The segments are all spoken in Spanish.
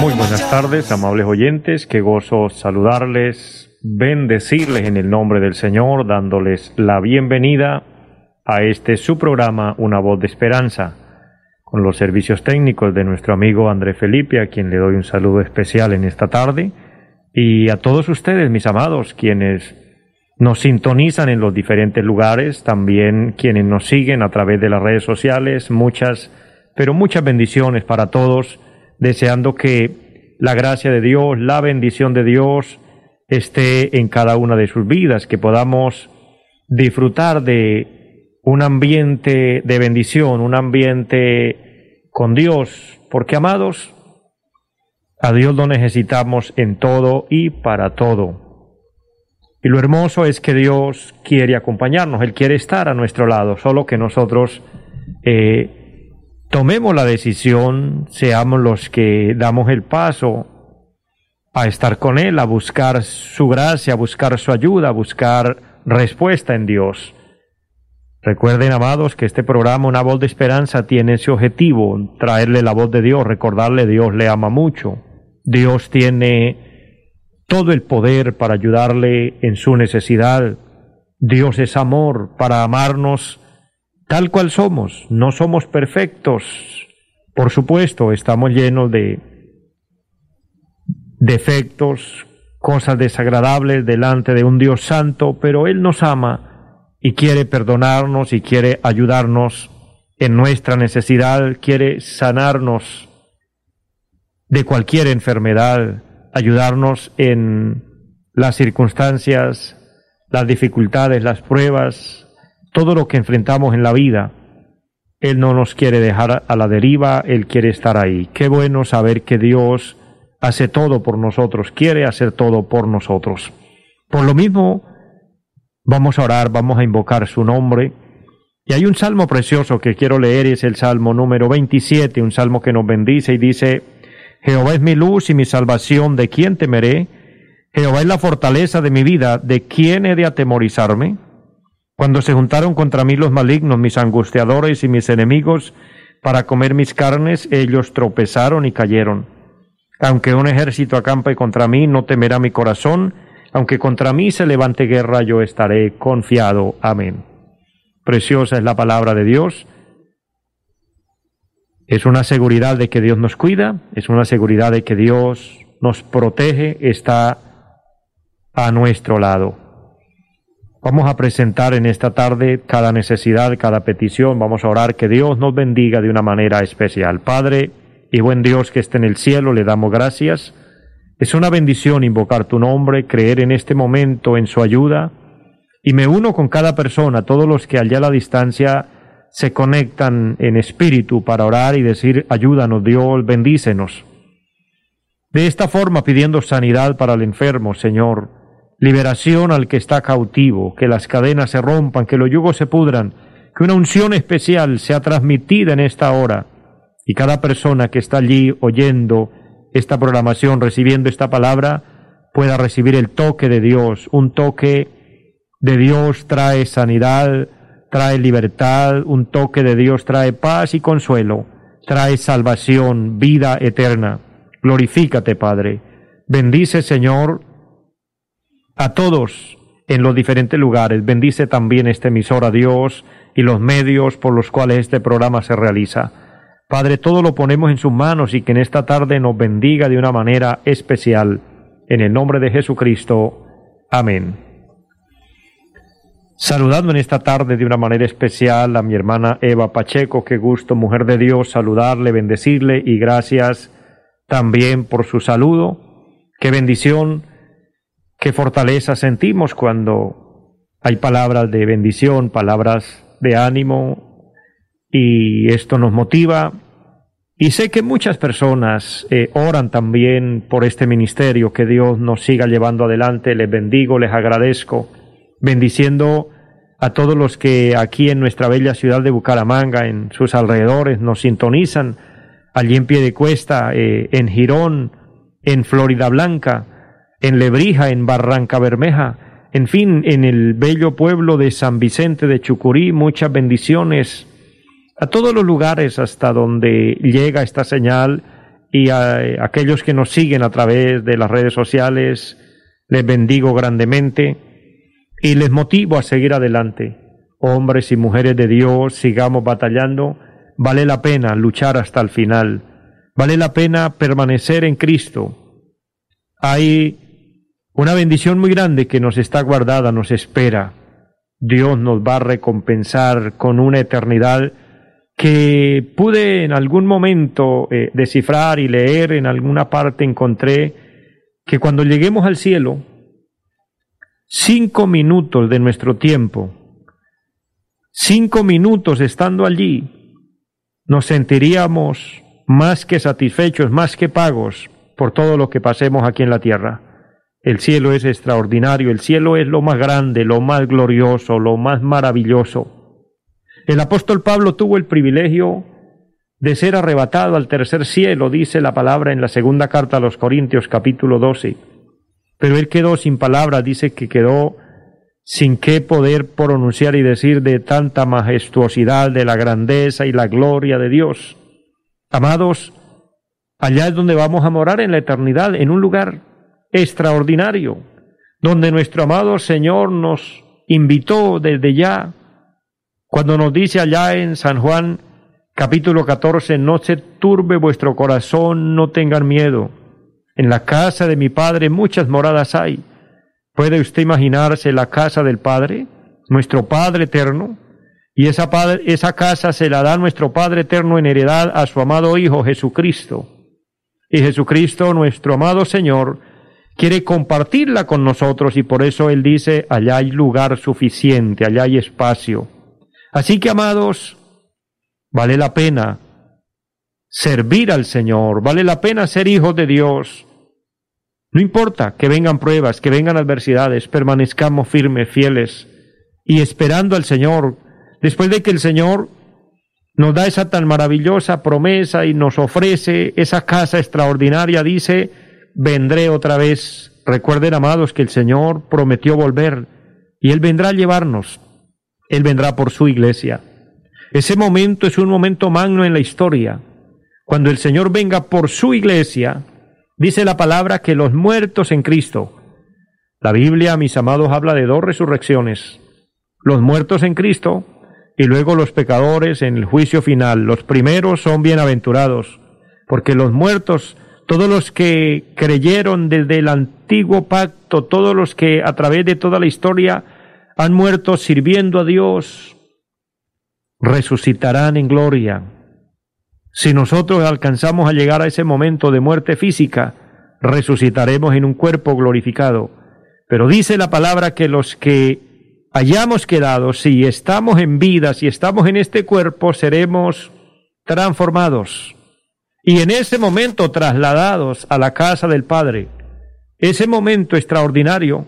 muy buenas tardes, amables oyentes, qué gozo saludarles, bendecirles en el nombre del Señor, dándoles la bienvenida a este su programa Una voz de esperanza, con los servicios técnicos de nuestro amigo André Felipe, a quien le doy un saludo especial en esta tarde, y a todos ustedes, mis amados, quienes nos sintonizan en los diferentes lugares, también quienes nos siguen a través de las redes sociales, muchas, pero muchas bendiciones para todos deseando que la gracia de Dios, la bendición de Dios esté en cada una de sus vidas, que podamos disfrutar de un ambiente de bendición, un ambiente con Dios, porque amados, a Dios lo necesitamos en todo y para todo. Y lo hermoso es que Dios quiere acompañarnos, Él quiere estar a nuestro lado, solo que nosotros eh, tomemos la decisión, seamos los que damos el paso a estar con Él, a buscar su gracia, a buscar su ayuda, a buscar respuesta en Dios. Recuerden, amados, que este programa, Una voz de esperanza, tiene ese objetivo, traerle la voz de Dios, recordarle Dios le ama mucho. Dios tiene todo el poder para ayudarle en su necesidad. Dios es amor para amarnos tal cual somos. No somos perfectos. Por supuesto, estamos llenos de defectos, cosas desagradables delante de un Dios santo, pero Él nos ama y quiere perdonarnos y quiere ayudarnos en nuestra necesidad, quiere sanarnos de cualquier enfermedad, ayudarnos en las circunstancias, las dificultades, las pruebas, todo lo que enfrentamos en la vida, Él no nos quiere dejar a la deriva, Él quiere estar ahí. Qué bueno saber que Dios hace todo por nosotros, quiere hacer todo por nosotros. Por lo mismo, vamos a orar, vamos a invocar su nombre. Y hay un salmo precioso que quiero leer, es el salmo número 27, un salmo que nos bendice y dice, Jehová es mi luz y mi salvación, ¿de quién temeré? Jehová es la fortaleza de mi vida, ¿de quién he de atemorizarme? Cuando se juntaron contra mí los malignos, mis angustiadores y mis enemigos, para comer mis carnes, ellos tropezaron y cayeron. Aunque un ejército acampe contra mí, no temerá mi corazón, aunque contra mí se levante guerra, yo estaré confiado. Amén. Preciosa es la palabra de Dios. Es una seguridad de que Dios nos cuida, es una seguridad de que Dios nos protege, está a nuestro lado. Vamos a presentar en esta tarde cada necesidad, cada petición. Vamos a orar que Dios nos bendiga de una manera especial. Padre y buen Dios que esté en el cielo, le damos gracias. Es una bendición invocar tu nombre, creer en este momento en su ayuda. Y me uno con cada persona, todos los que allá a la distancia se conectan en espíritu para orar y decir, ayúdanos Dios, bendícenos. De esta forma pidiendo sanidad para el enfermo, Señor liberación al que está cautivo, que las cadenas se rompan, que los yugos se pudran, que una unción especial sea transmitida en esta hora y cada persona que está allí oyendo esta programación, recibiendo esta palabra, pueda recibir el toque de Dios. Un toque de Dios trae sanidad, trae libertad, un toque de Dios trae paz y consuelo, trae salvación, vida eterna. Glorifícate, Padre. Bendice, Señor, a todos en los diferentes lugares. Bendice también este emisor a Dios y los medios por los cuales este programa se realiza. Padre, todo lo ponemos en sus manos y que en esta tarde nos bendiga de una manera especial. En el nombre de Jesucristo. Amén. Saludando en esta tarde de una manera especial a mi hermana Eva Pacheco, qué gusto, mujer de Dios, saludarle, bendecirle y gracias también por su saludo. Qué bendición qué fortaleza sentimos cuando hay palabras de bendición, palabras de ánimo, y esto nos motiva. Y sé que muchas personas eh, oran también por este ministerio, que Dios nos siga llevando adelante. Les bendigo, les agradezco, bendiciendo a todos los que aquí en nuestra bella ciudad de Bucaramanga, en sus alrededores, nos sintonizan, allí en pie de cuesta, eh, en Girón, en Florida Blanca, en Lebrija, en Barranca Bermeja, en fin, en el bello pueblo de San Vicente de Chucurí, muchas bendiciones a todos los lugares hasta donde llega esta señal y a, eh, aquellos que nos siguen a través de las redes sociales, les bendigo grandemente y les motivo a seguir adelante. Hombres y mujeres de Dios, sigamos batallando. Vale la pena luchar hasta el final. Vale la pena permanecer en Cristo. Hay una bendición muy grande que nos está guardada, nos espera. Dios nos va a recompensar con una eternidad que pude en algún momento eh, descifrar y leer en alguna parte, encontré que cuando lleguemos al cielo, cinco minutos de nuestro tiempo, cinco minutos estando allí, nos sentiríamos más que satisfechos, más que pagos por todo lo que pasemos aquí en la tierra. El cielo es extraordinario, el cielo es lo más grande, lo más glorioso, lo más maravilloso. El apóstol Pablo tuvo el privilegio de ser arrebatado al tercer cielo, dice la palabra en la segunda carta a los Corintios capítulo 12. Pero él quedó sin palabras, dice que quedó sin qué poder pronunciar y decir de tanta majestuosidad, de la grandeza y la gloria de Dios. Amados, allá es donde vamos a morar en la eternidad, en un lugar extraordinario, donde nuestro amado Señor nos invitó desde ya cuando nos dice allá en San Juan capítulo 14, no se turbe vuestro corazón, no tengan miedo. En la casa de mi Padre muchas moradas hay. ¿Puede usted imaginarse la casa del Padre, nuestro Padre eterno? Y esa, esa casa se la da nuestro Padre eterno en heredad a su amado Hijo Jesucristo. Y Jesucristo, nuestro amado Señor, quiere compartirla con nosotros y por eso Él dice, allá hay lugar suficiente, allá hay espacio. Así que, amados, vale la pena servir al Señor, vale la pena ser hijos de Dios. No importa que vengan pruebas, que vengan adversidades, permanezcamos firmes, fieles y esperando al Señor. Después de que el Señor nos da esa tan maravillosa promesa y nos ofrece esa casa extraordinaria, dice, vendré otra vez. Recuerden, amados, que el Señor prometió volver y Él vendrá a llevarnos. Él vendrá por su iglesia. Ese momento es un momento magno en la historia. Cuando el Señor venga por su iglesia, dice la palabra que los muertos en Cristo. La Biblia, mis amados, habla de dos resurrecciones. Los muertos en Cristo y luego los pecadores en el juicio final. Los primeros son bienaventurados, porque los muertos, todos los que creyeron desde el antiguo pacto, todos los que a través de toda la historia han muerto sirviendo a Dios, resucitarán en gloria. Si nosotros alcanzamos a llegar a ese momento de muerte física, resucitaremos en un cuerpo glorificado. Pero dice la palabra que los que hayamos quedado, si estamos en vida, si estamos en este cuerpo, seremos transformados. Y en ese momento trasladados a la casa del Padre. Ese momento extraordinario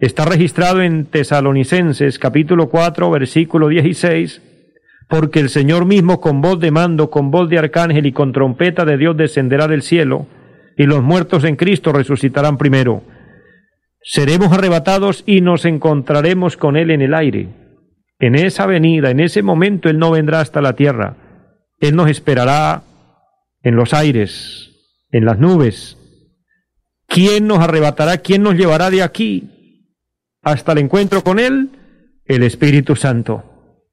Está registrado en Tesalonicenses capítulo 4 versículo 16, porque el Señor mismo con voz de mando, con voz de arcángel y con trompeta de Dios descenderá del cielo, y los muertos en Cristo resucitarán primero. Seremos arrebatados y nos encontraremos con Él en el aire. En esa venida, en ese momento, Él no vendrá hasta la tierra. Él nos esperará en los aires, en las nubes. ¿Quién nos arrebatará? ¿Quién nos llevará de aquí? hasta el encuentro con Él, el Espíritu Santo.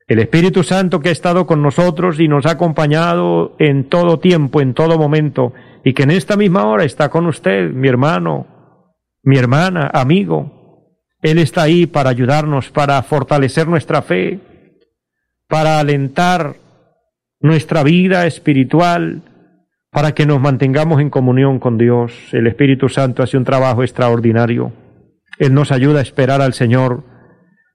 El Espíritu Santo que ha estado con nosotros y nos ha acompañado en todo tiempo, en todo momento, y que en esta misma hora está con usted, mi hermano, mi hermana, amigo. Él está ahí para ayudarnos, para fortalecer nuestra fe, para alentar nuestra vida espiritual, para que nos mantengamos en comunión con Dios. El Espíritu Santo hace un trabajo extraordinario. Él nos ayuda a esperar al Señor.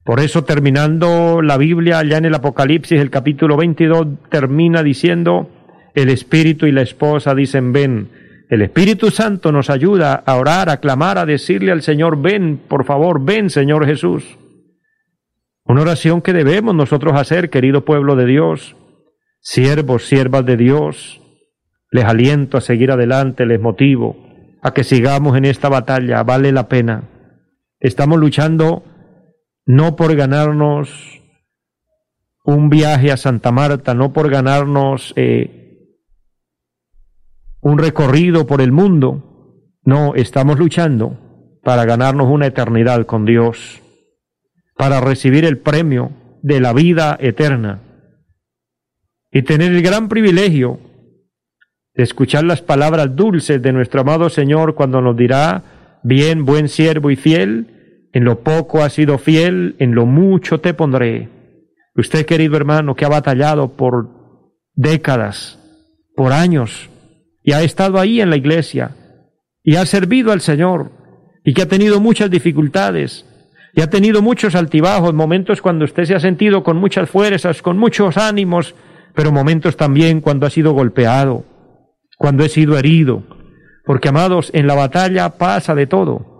Por eso terminando la Biblia, allá en el Apocalipsis, el capítulo 22, termina diciendo, el Espíritu y la esposa dicen ven. El Espíritu Santo nos ayuda a orar, a clamar, a decirle al Señor, ven, por favor, ven, Señor Jesús. Una oración que debemos nosotros hacer, querido pueblo de Dios, siervos, siervas de Dios. Les aliento a seguir adelante, les motivo a que sigamos en esta batalla, vale la pena. Estamos luchando no por ganarnos un viaje a Santa Marta, no por ganarnos eh, un recorrido por el mundo, no, estamos luchando para ganarnos una eternidad con Dios, para recibir el premio de la vida eterna y tener el gran privilegio de escuchar las palabras dulces de nuestro amado Señor cuando nos dirá, bien, buen siervo y fiel, en lo poco has sido fiel, en lo mucho te pondré. Usted, querido hermano, que ha batallado por décadas, por años, y ha estado ahí en la iglesia, y ha servido al Señor, y que ha tenido muchas dificultades, y ha tenido muchos altibajos, momentos cuando usted se ha sentido con muchas fuerzas, con muchos ánimos, pero momentos también cuando ha sido golpeado, cuando he sido herido, porque amados, en la batalla pasa de todo.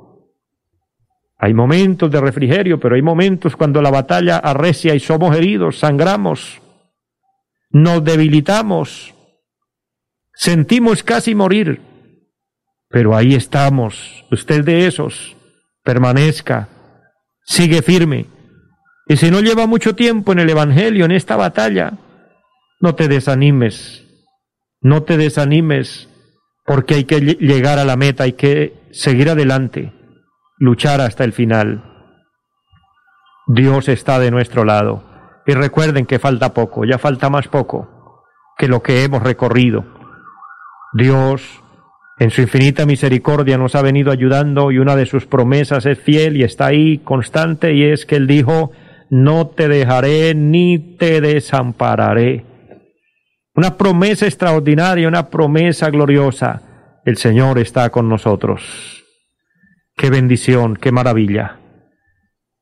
Hay momentos de refrigerio, pero hay momentos cuando la batalla arrecia y somos heridos, sangramos, nos debilitamos, sentimos casi morir, pero ahí estamos. Usted de esos, permanezca, sigue firme. Y si no lleva mucho tiempo en el Evangelio, en esta batalla, no te desanimes, no te desanimes, porque hay que llegar a la meta, hay que seguir adelante luchar hasta el final. Dios está de nuestro lado. Y recuerden que falta poco, ya falta más poco que lo que hemos recorrido. Dios, en su infinita misericordia, nos ha venido ayudando y una de sus promesas es fiel y está ahí constante y es que Él dijo, no te dejaré ni te desampararé. Una promesa extraordinaria, una promesa gloriosa. El Señor está con nosotros. Qué bendición, qué maravilla.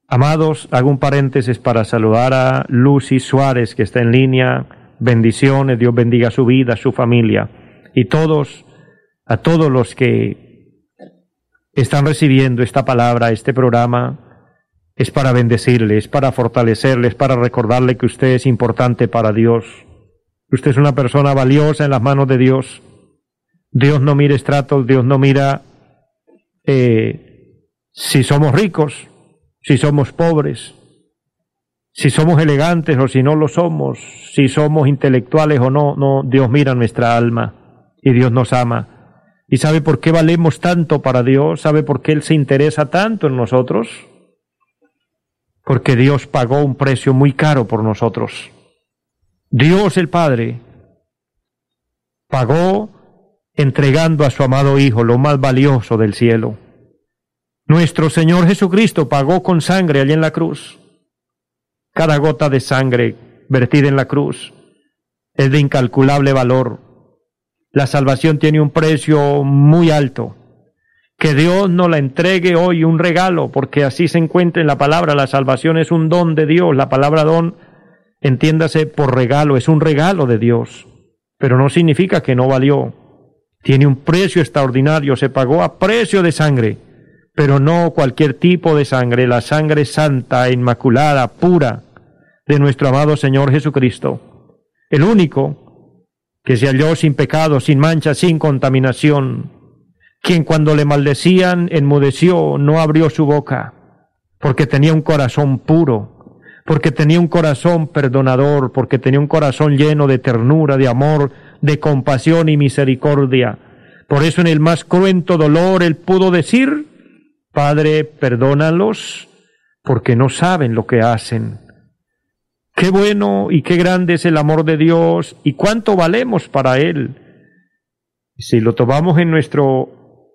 Amados, hago un paréntesis para saludar a Lucy Suárez, que está en línea. Bendiciones, Dios bendiga su vida, su familia. Y todos, a todos los que están recibiendo esta palabra, este programa, es para bendecirles, para fortalecerles, para recordarle que usted es importante para Dios. Usted es una persona valiosa en las manos de Dios. Dios no mira estratos, Dios no mira eh, si somos ricos, si somos pobres, si somos elegantes o si no lo somos, si somos intelectuales o no, no, Dios mira nuestra alma y Dios nos ama. ¿Y sabe por qué valemos tanto para Dios? ¿Sabe por qué Él se interesa tanto en nosotros? Porque Dios pagó un precio muy caro por nosotros. Dios el Padre pagó entregando a su amado Hijo lo más valioso del cielo. Nuestro Señor Jesucristo pagó con sangre allí en la cruz. Cada gota de sangre vertida en la cruz es de incalculable valor. La salvación tiene un precio muy alto. Que Dios nos la entregue hoy un regalo, porque así se encuentra en la palabra. La salvación es un don de Dios. La palabra don, entiéndase por regalo, es un regalo de Dios. Pero no significa que no valió tiene un precio extraordinario, se pagó a precio de sangre, pero no cualquier tipo de sangre, la sangre santa, inmaculada, pura de nuestro amado Señor Jesucristo, el único que se halló sin pecado, sin mancha, sin contaminación, quien cuando le maldecían enmudeció, no abrió su boca, porque tenía un corazón puro, porque tenía un corazón perdonador, porque tenía un corazón lleno de ternura, de amor, de compasión y misericordia. Por eso en el más cruento dolor él pudo decir, Padre, perdónalos, porque no saben lo que hacen. Qué bueno y qué grande es el amor de Dios y cuánto valemos para Él. Si lo tomamos en nuestro,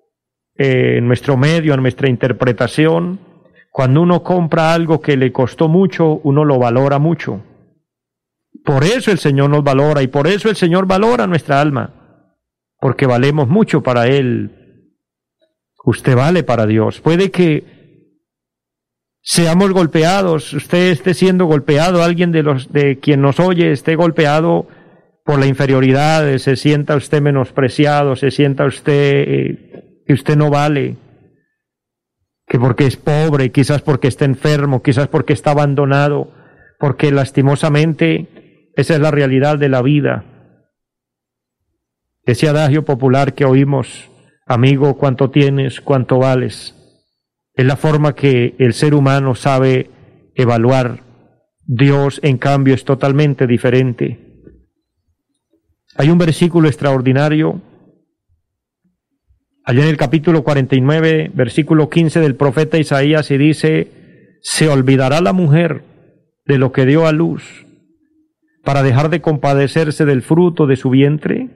eh, en nuestro medio, en nuestra interpretación, cuando uno compra algo que le costó mucho, uno lo valora mucho. Por eso el Señor nos valora y por eso el Señor valora nuestra alma, porque valemos mucho para Él. Usted vale para Dios. Puede que seamos golpeados, usted esté siendo golpeado, alguien de los de quien nos oye esté golpeado por la inferioridad, se sienta usted menospreciado, se sienta usted eh, que usted no vale, que porque es pobre, quizás porque está enfermo, quizás porque está abandonado, porque lastimosamente esa es la realidad de la vida. Ese adagio popular que oímos, amigo, cuánto tienes, cuánto vales, es la forma que el ser humano sabe evaluar. Dios, en cambio, es totalmente diferente. Hay un versículo extraordinario allá en el capítulo 49, versículo 15 del profeta Isaías, y dice, se olvidará la mujer de lo que dio a luz para dejar de compadecerse del fruto de su vientre?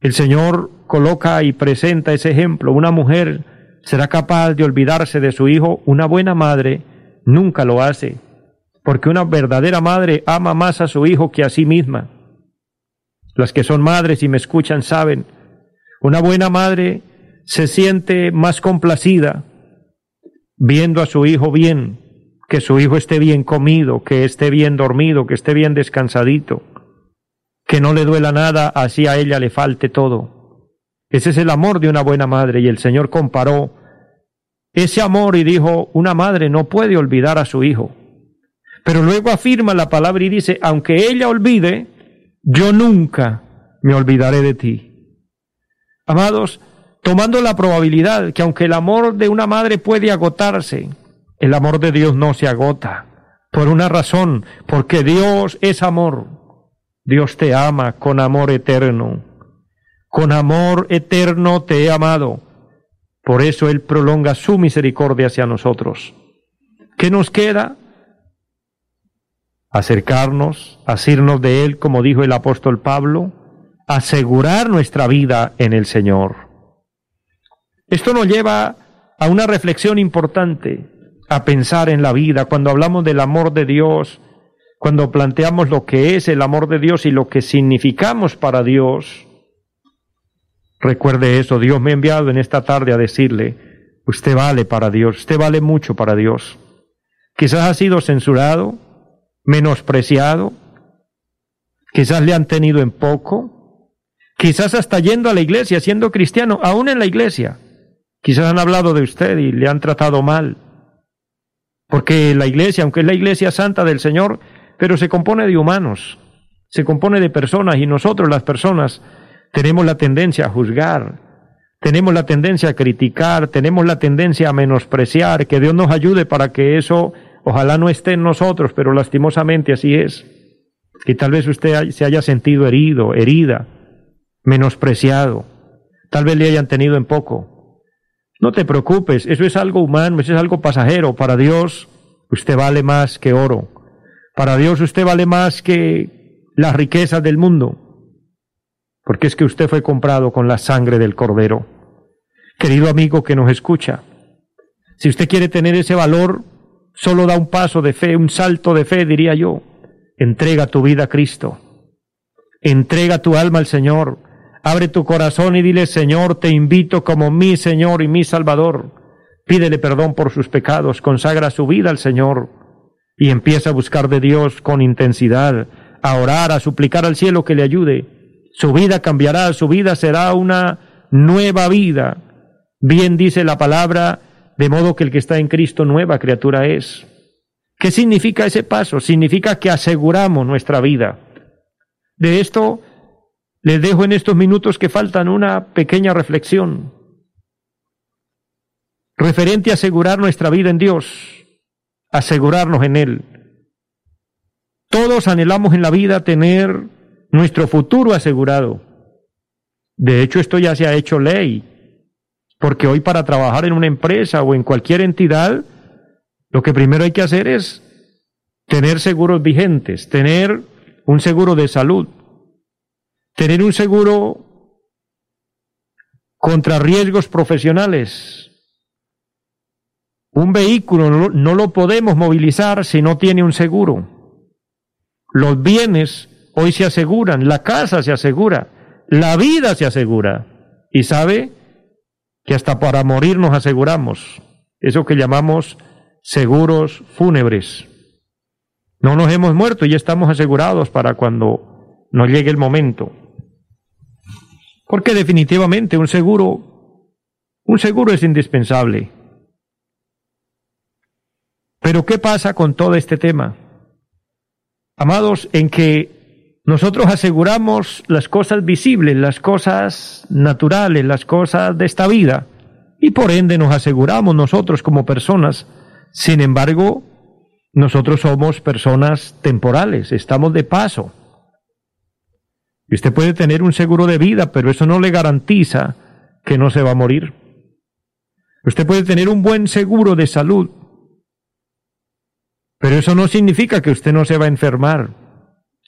El Señor coloca y presenta ese ejemplo. Una mujer será capaz de olvidarse de su hijo. Una buena madre nunca lo hace, porque una verdadera madre ama más a su hijo que a sí misma. Las que son madres y me escuchan saben, una buena madre se siente más complacida viendo a su hijo bien, que su hijo esté bien comido, que esté bien dormido, que esté bien descansadito, que no le duela nada, así a ella le falte todo. Ese es el amor de una buena madre y el Señor comparó ese amor y dijo, una madre no puede olvidar a su hijo. Pero luego afirma la palabra y dice, aunque ella olvide, yo nunca me olvidaré de ti. Amados, tomando la probabilidad que aunque el amor de una madre puede agotarse, el amor de Dios no se agota por una razón, porque Dios es amor. Dios te ama con amor eterno. Con amor eterno te he amado. Por eso Él prolonga su misericordia hacia nosotros. ¿Qué nos queda? Acercarnos, asirnos de Él, como dijo el apóstol Pablo, asegurar nuestra vida en el Señor. Esto nos lleva a una reflexión importante a pensar en la vida, cuando hablamos del amor de Dios, cuando planteamos lo que es el amor de Dios y lo que significamos para Dios, recuerde eso, Dios me ha enviado en esta tarde a decirle, usted vale para Dios, usted vale mucho para Dios. Quizás ha sido censurado, menospreciado, quizás le han tenido en poco, quizás hasta yendo a la iglesia, siendo cristiano, aún en la iglesia, quizás han hablado de usted y le han tratado mal. Porque la iglesia, aunque es la iglesia santa del Señor, pero se compone de humanos, se compone de personas y nosotros las personas tenemos la tendencia a juzgar, tenemos la tendencia a criticar, tenemos la tendencia a menospreciar, que Dios nos ayude para que eso ojalá no esté en nosotros, pero lastimosamente así es. Y tal vez usted se haya sentido herido, herida, menospreciado, tal vez le hayan tenido en poco. No te preocupes, eso es algo humano, eso es algo pasajero. Para Dios usted vale más que oro. Para Dios usted vale más que las riquezas del mundo. Porque es que usted fue comprado con la sangre del cordero. Querido amigo que nos escucha, si usted quiere tener ese valor, solo da un paso de fe, un salto de fe, diría yo. Entrega tu vida a Cristo. Entrega tu alma al Señor. Abre tu corazón y dile, Señor, te invito como mi Señor y mi Salvador. Pídele perdón por sus pecados, consagra su vida al Señor y empieza a buscar de Dios con intensidad, a orar, a suplicar al cielo que le ayude. Su vida cambiará, su vida será una nueva vida. Bien dice la palabra, de modo que el que está en Cristo nueva criatura es. ¿Qué significa ese paso? Significa que aseguramos nuestra vida. De esto les dejo en estos minutos que faltan una pequeña reflexión referente a asegurar nuestra vida en Dios, asegurarnos en Él. Todos anhelamos en la vida tener nuestro futuro asegurado. De hecho, esto ya se ha hecho ley, porque hoy para trabajar en una empresa o en cualquier entidad, lo que primero hay que hacer es tener seguros vigentes, tener un seguro de salud, tener un seguro contra riesgos profesionales. Un vehículo no, lo podemos movilizar si no tiene un seguro. Los bienes hoy se aseguran, la casa se asegura, la vida se asegura. Y sabe que hasta para morir nos aseguramos. Eso que llamamos seguros fúnebres. No nos hemos muerto y estamos asegurados para cuando nos llegue el momento. Porque definitivamente un seguro, un seguro es indispensable. Pero ¿qué pasa con todo este tema? Amados, en que nosotros aseguramos las cosas visibles, las cosas naturales, las cosas de esta vida, y por ende nos aseguramos nosotros como personas. Sin embargo, nosotros somos personas temporales, estamos de paso. Y usted puede tener un seguro de vida, pero eso no le garantiza que no se va a morir. Usted puede tener un buen seguro de salud, pero eso no significa que usted no se va a enfermar.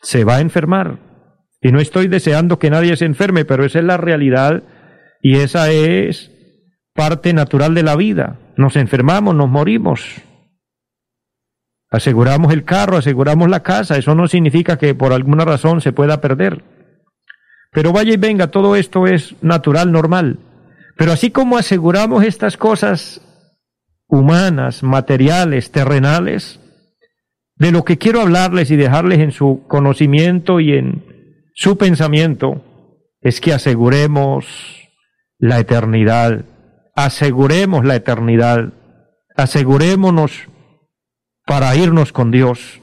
Se va a enfermar. Y no estoy deseando que nadie se enferme, pero esa es la realidad y esa es parte natural de la vida. Nos enfermamos, nos morimos. Aseguramos el carro, aseguramos la casa. Eso no significa que por alguna razón se pueda perder. Pero vaya y venga, todo esto es natural, normal. Pero así como aseguramos estas cosas humanas, materiales, terrenales, de lo que quiero hablarles y dejarles en su conocimiento y en su pensamiento es que aseguremos la eternidad, aseguremos la eternidad, asegurémonos para irnos con Dios,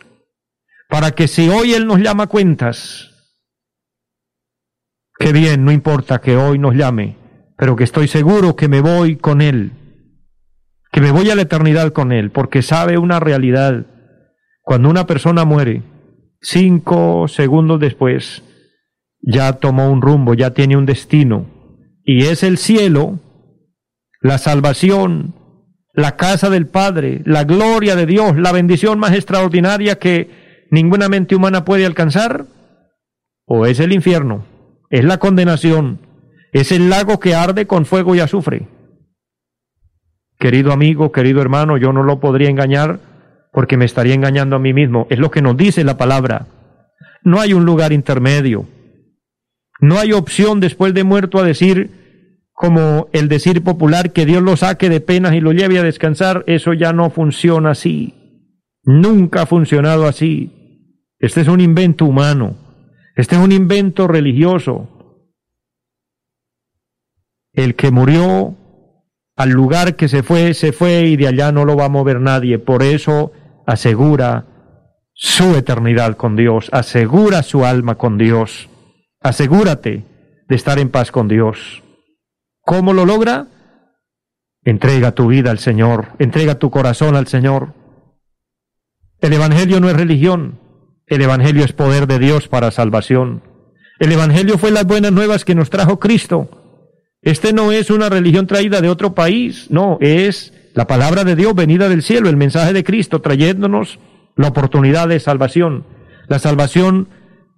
para que si hoy Él nos llama cuentas, qué bien, no importa que hoy nos llame, pero que estoy seguro que me voy con Él, que me voy a la eternidad con Él, porque sabe una realidad. Cuando una persona muere, cinco segundos después, ya tomó un rumbo, ya tiene un destino, y es el cielo, la salvación, la casa del Padre, la gloria de Dios, la bendición más extraordinaria que ninguna mente humana puede alcanzar, o es el infierno, es la condenación, es el lago que arde con fuego y azufre. Querido amigo, querido hermano, yo no lo podría engañar porque me estaría engañando a mí mismo. Es lo que nos dice la palabra. No hay un lugar intermedio. No hay opción después de muerto a decir, como el decir popular, que Dios lo saque de penas y lo lleve a descansar. Eso ya no funciona así. Nunca ha funcionado así. Este es un invento humano. Este es un invento religioso. El que murió al lugar que se fue, se fue y de allá no lo va a mover nadie. Por eso asegura su eternidad con Dios, asegura su alma con Dios, asegúrate de estar en paz con Dios. ¿Cómo lo logra? Entrega tu vida al Señor, entrega tu corazón al Señor. El Evangelio no es religión, el Evangelio es poder de Dios para salvación. El Evangelio fue las buenas nuevas que nos trajo Cristo. Este no es una religión traída de otro país, no, es la palabra de Dios venida del cielo, el mensaje de Cristo trayéndonos la oportunidad de salvación. La salvación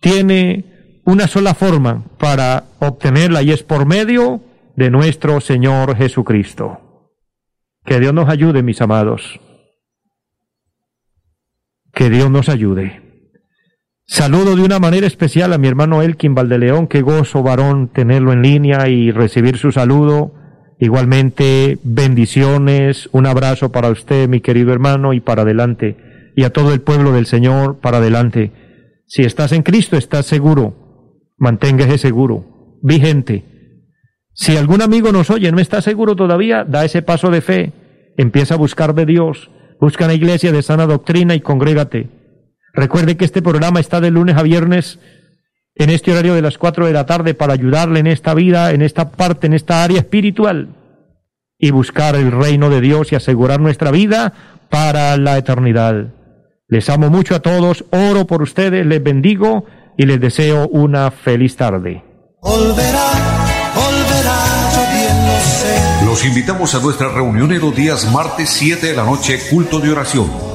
tiene una sola forma para obtenerla y es por medio de nuestro Señor Jesucristo. Que Dios nos ayude, mis amados. Que Dios nos ayude. Saludo de una manera especial a mi hermano Elkin Valdeleón, qué gozo varón tenerlo en línea y recibir su saludo Igualmente, bendiciones, un abrazo para usted, mi querido hermano, y para adelante, y a todo el pueblo del Señor, para adelante. Si estás en Cristo, estás seguro, manténgase seguro, vigente. Si algún amigo nos oye, no está seguro todavía, da ese paso de fe, empieza a buscar de Dios, busca la iglesia de sana doctrina y congrégate. Recuerde que este programa está de lunes a viernes en este horario de las cuatro de la tarde para ayudarle en esta vida, en esta parte, en esta área espiritual y buscar el reino de Dios y asegurar nuestra vida para la eternidad. Les amo mucho a todos, oro por ustedes, les bendigo y les deseo una feliz tarde. Los invitamos a nuestra reunión en los días martes 7 de la noche, culto de oración.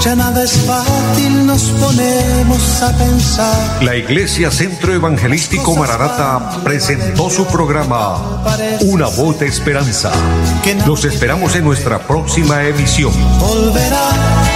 ya nada es fácil, nos ponemos a pensar. La Iglesia Centro Evangelístico Maranata presentó su programa Una voz de esperanza. Los esperamos en nuestra próxima emisión. Volverá